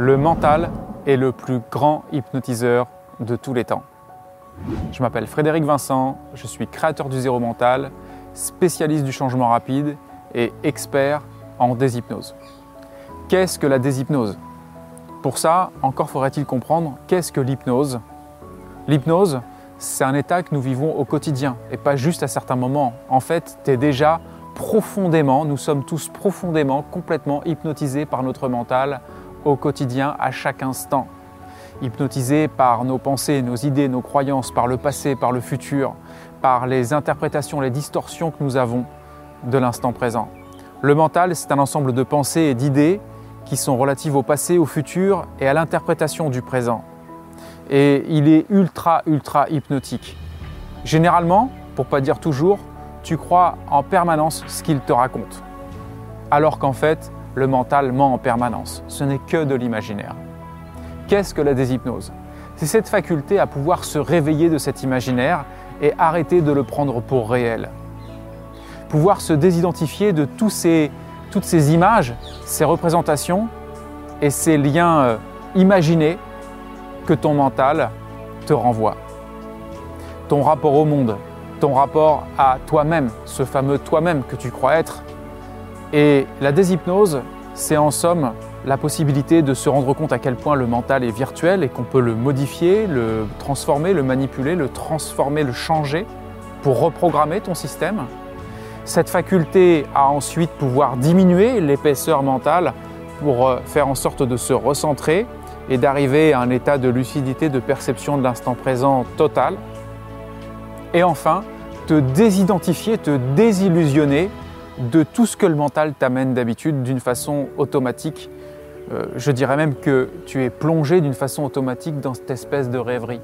Le mental est le plus grand hypnotiseur de tous les temps. Je m'appelle Frédéric Vincent, je suis créateur du zéro mental, spécialiste du changement rapide et expert en déshypnose. Qu'est-ce que la déshypnose? Pour ça, encore faudrait-il comprendre qu'est-ce que l'hypnose? L'hypnose, c'est un état que nous vivons au quotidien et pas juste à certains moments. En fait, tu es déjà profondément, nous sommes tous profondément, complètement hypnotisés par notre mental au quotidien, à chaque instant. Hypnotisés par nos pensées, nos idées, nos croyances, par le passé, par le futur, par les interprétations, les distorsions que nous avons de l'instant présent. Le mental, c'est un ensemble de pensées et d'idées qui sont relatives au passé, au futur et à l'interprétation du présent. Et il est ultra, ultra hypnotique. Généralement, pour pas dire toujours, tu crois en permanence ce qu'il te raconte. Alors qu'en fait, le mental ment en permanence. Ce n'est que de l'imaginaire. Qu'est-ce que la déshypnose? C'est cette faculté à pouvoir se réveiller de cet imaginaire et arrêter de le prendre pour réel. Pouvoir se désidentifier de toutes ces images, ces représentations et ces liens euh, imaginés que ton mental te renvoie. Ton rapport au monde, ton rapport à toi-même, ce fameux toi-même que tu crois être. Et la déshypnose, c'est en somme la possibilité de se rendre compte à quel point le mental est virtuel et qu'on peut le modifier, le transformer, le manipuler, le transformer, le changer pour reprogrammer ton système. Cette faculté à ensuite pouvoir diminuer l'épaisseur mentale pour euh, faire en sorte de se recentrer et d'arriver à un état de lucidité, de perception de l'instant présent total. Et enfin, te désidentifier, te désillusionner de tout ce que le mental t'amène d'habitude d'une façon automatique. Euh, je dirais même que tu es plongé d'une façon automatique dans cette espèce de rêverie.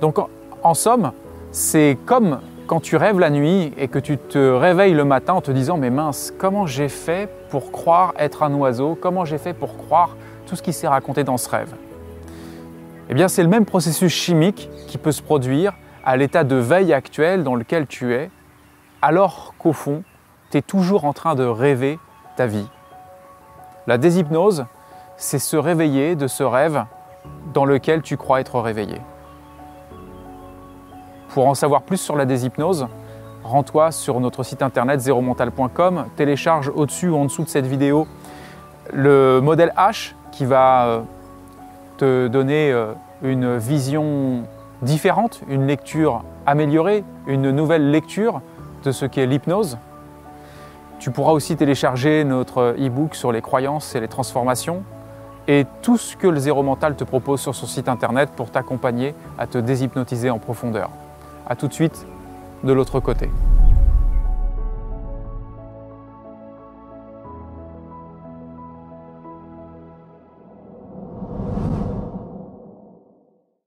Donc en, somme, c'est comme quand tu rêves la nuit et que tu te réveilles le matin en te disant mais mince, comment j'ai fait pour croire être un oiseau? Comment j'ai fait pour croire tout ce qui s'est raconté dans ce rêve? Eh bien c'est le même processus chimique qui peut se produire à l'état de veille actuel dans lequel tu es, alors qu'au fond, toujours en train de rêver ta vie. La déshypnose, c'est se réveiller de ce rêve dans lequel tu crois être réveillé. Pour en savoir plus sur la déshypnose, rends-toi sur notre site internet zeromental.com, télécharge au-dessus ou en dessous de cette vidéo le modèle H qui va euh, te donner euh, une vision différente, une lecture améliorée, une nouvelle lecture de ce qu'est l'hypnose. Tu pourras aussi télécharger notre e-book sur les croyances et les transformations et tout ce que le Zéro Mental te propose sur son site internet pour t'accompagner à te déshypnotiser en profondeur. A tout de suite de l'autre côté.